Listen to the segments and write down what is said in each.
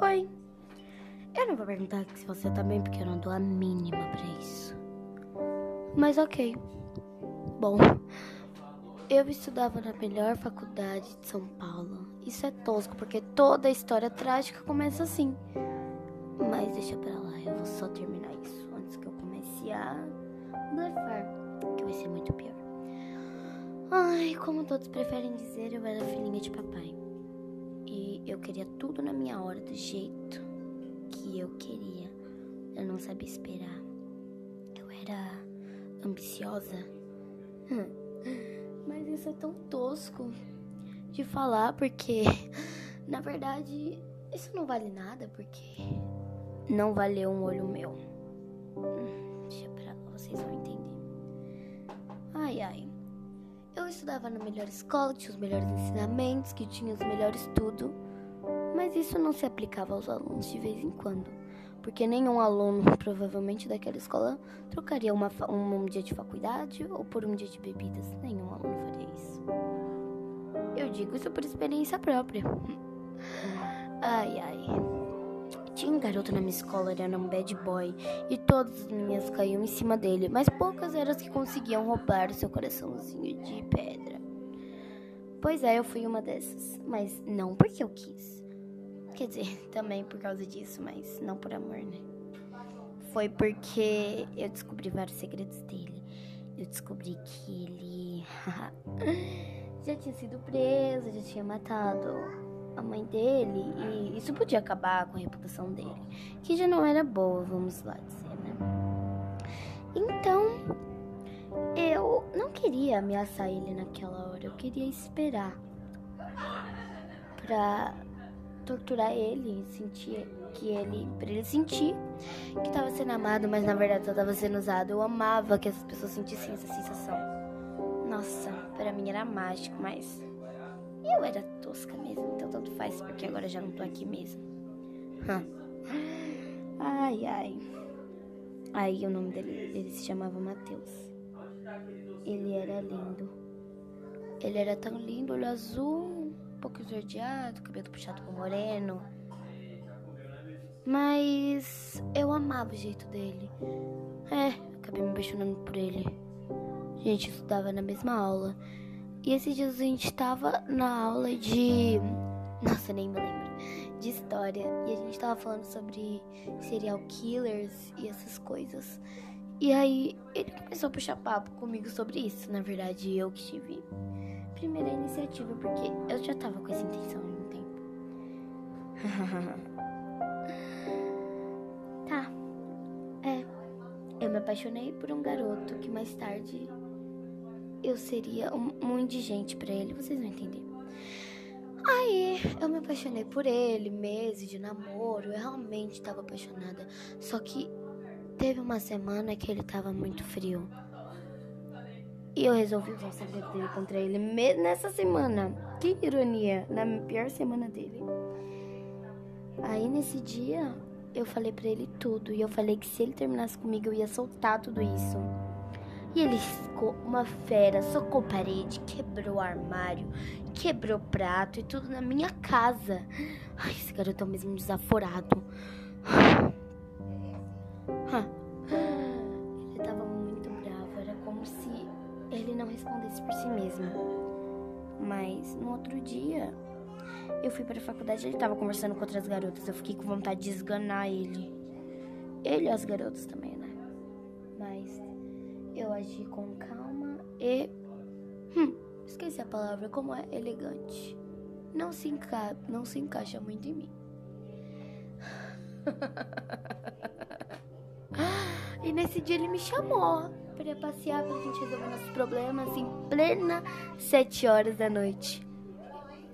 Oi. Eu não vou perguntar se você tá bem, porque eu não dou a mínima pra isso. Mas ok. Bom, eu estudava na melhor faculdade de São Paulo. Isso é tosco, porque toda a história trágica começa assim. Mas deixa pra lá, eu vou só terminar isso antes que eu comece a blefar, que vai ser muito pior. Ai, como todos preferem dizer, eu era filhinha de papai. E eu queria tudo na minha hora, do jeito que eu queria. Eu não sabia esperar. Eu era ambiciosa. Mas isso é tão tosco de falar porque, na verdade, isso não vale nada porque não valeu um olho meu. Deixa pra vocês vão entender. Eu estudava na melhor escola, tinha os melhores ensinamentos, que tinha os melhores tudo. Mas isso não se aplicava aos alunos de vez em quando. Porque nenhum aluno, provavelmente daquela escola, trocaria uma, um, um dia de faculdade ou por um dia de bebidas. Nenhum aluno faria isso. Eu digo isso por experiência própria. Ai, ai. Tinha um garoto na minha escola, era um bad boy, e todas as meninas caíam em cima dele, mas poucas eram as que conseguiam roubar seu coraçãozinho de pedra. Pois é, eu fui uma dessas, mas não porque eu quis. Quer dizer, também por causa disso, mas não por amor, né? Foi porque eu descobri vários segredos dele. Eu descobri que ele já tinha sido preso, já tinha matado a mãe dele e isso podia acabar com a reputação dele, que já não era boa, vamos lá dizer, né? Então, eu não queria ameaçar ele naquela hora, eu queria esperar pra torturar ele, sentir que ele, para ele sentir que estava sendo amado, mas na verdade só estava sendo usado. Eu amava que essas pessoas sentissem essa sensação. Nossa, para mim era mágico, mas eu era tosca mesmo, então tanto faz, porque agora já não tô aqui mesmo. Ai, ai. Aí o nome dele, ele se chamava Matheus. Ele era lindo. Ele era tão lindo, olho azul, um pouco esverdeado, cabelo puxado pro moreno. Mas eu amava o jeito dele. É, acabei me apaixonando por ele. A gente estudava na mesma aula. E esses dias a gente tava na aula de. Nossa, nem me lembro. De história. E a gente tava falando sobre serial killers e essas coisas. E aí ele começou a puxar papo comigo sobre isso. Na verdade, eu que tive primeira iniciativa, porque eu já tava com essa intenção há um tempo. tá. É. Eu me apaixonei por um garoto que mais tarde eu seria um, um indigente para ele, vocês vão entender. Aí eu me apaixonei por ele, meses de namoro, eu realmente estava apaixonada. Só que teve uma semana que ele estava muito frio. E eu resolvi usar o segredo dele contra ele nessa semana. Que ironia, na pior semana dele. Aí nesse dia eu falei para ele tudo e eu falei que se ele terminasse comigo eu ia soltar tudo isso. E ele ficou uma fera, socou parede, quebrou armário, quebrou prato e tudo na minha casa. Ai, esse garoto é mesmo desaforado. Ele tava muito bravo, era como se ele não respondesse por si mesmo. Mas no outro dia, eu fui para a faculdade e ele tava conversando com outras garotas. Eu fiquei com vontade de esganar ele. Ele e as garotas também, né? Mas eu agi com calma e. Hum, esqueci a palavra, como é elegante. Não se, enca... não se encaixa muito em mim. e nesse dia ele me chamou para passear pra gente resolver nossos problemas em plena sete horas da noite.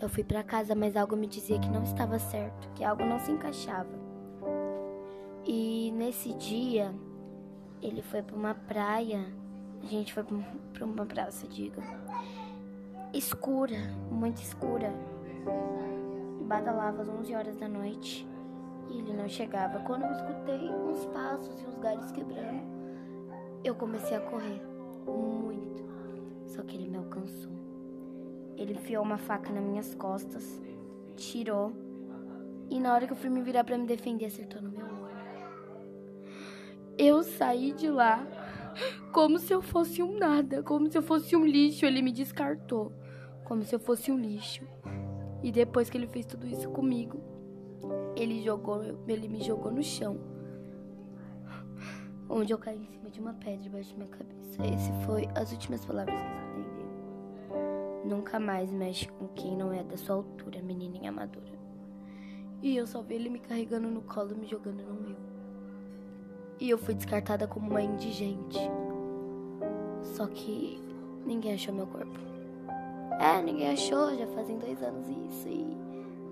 Eu fui para casa, mas algo me dizia que não estava certo, que algo não se encaixava. E nesse dia ele foi para uma praia. A gente foi para uma praça, diga. Escura, muito escura. Badalava às 11 horas da noite e ele não chegava. Quando eu escutei uns passos e os galhos quebrando, eu comecei a correr muito. Só que ele me alcançou. Ele enfiou uma faca nas minhas costas, tirou, e na hora que eu fui me virar para me defender, acertou no meu olho. Eu saí de lá como se eu fosse um nada, como se eu fosse um lixo. Ele me descartou, como se eu fosse um lixo. E depois que ele fez tudo isso comigo, ele jogou, ele me jogou no chão, onde eu caí em cima de uma pedra debaixo da minha cabeça. Esse foi as últimas palavras que eu dele. Nunca mais mexe com quem não é da sua altura, menininha madura. E eu só vi ele me carregando no colo me jogando no meu. E eu fui descartada como uma indigente. Só que ninguém achou meu corpo. É, ninguém achou, já fazem dois anos isso e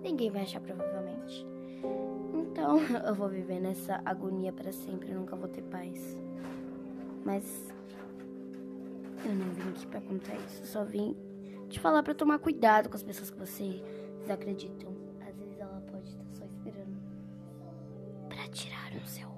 ninguém vai achar provavelmente. Então eu vou viver nessa agonia para sempre, nunca vou ter paz. Mas eu não vim aqui para contar isso, só vim te falar para tomar cuidado com as pessoas que vocês acreditam. Às vezes ela pode estar só esperando para tirar o seu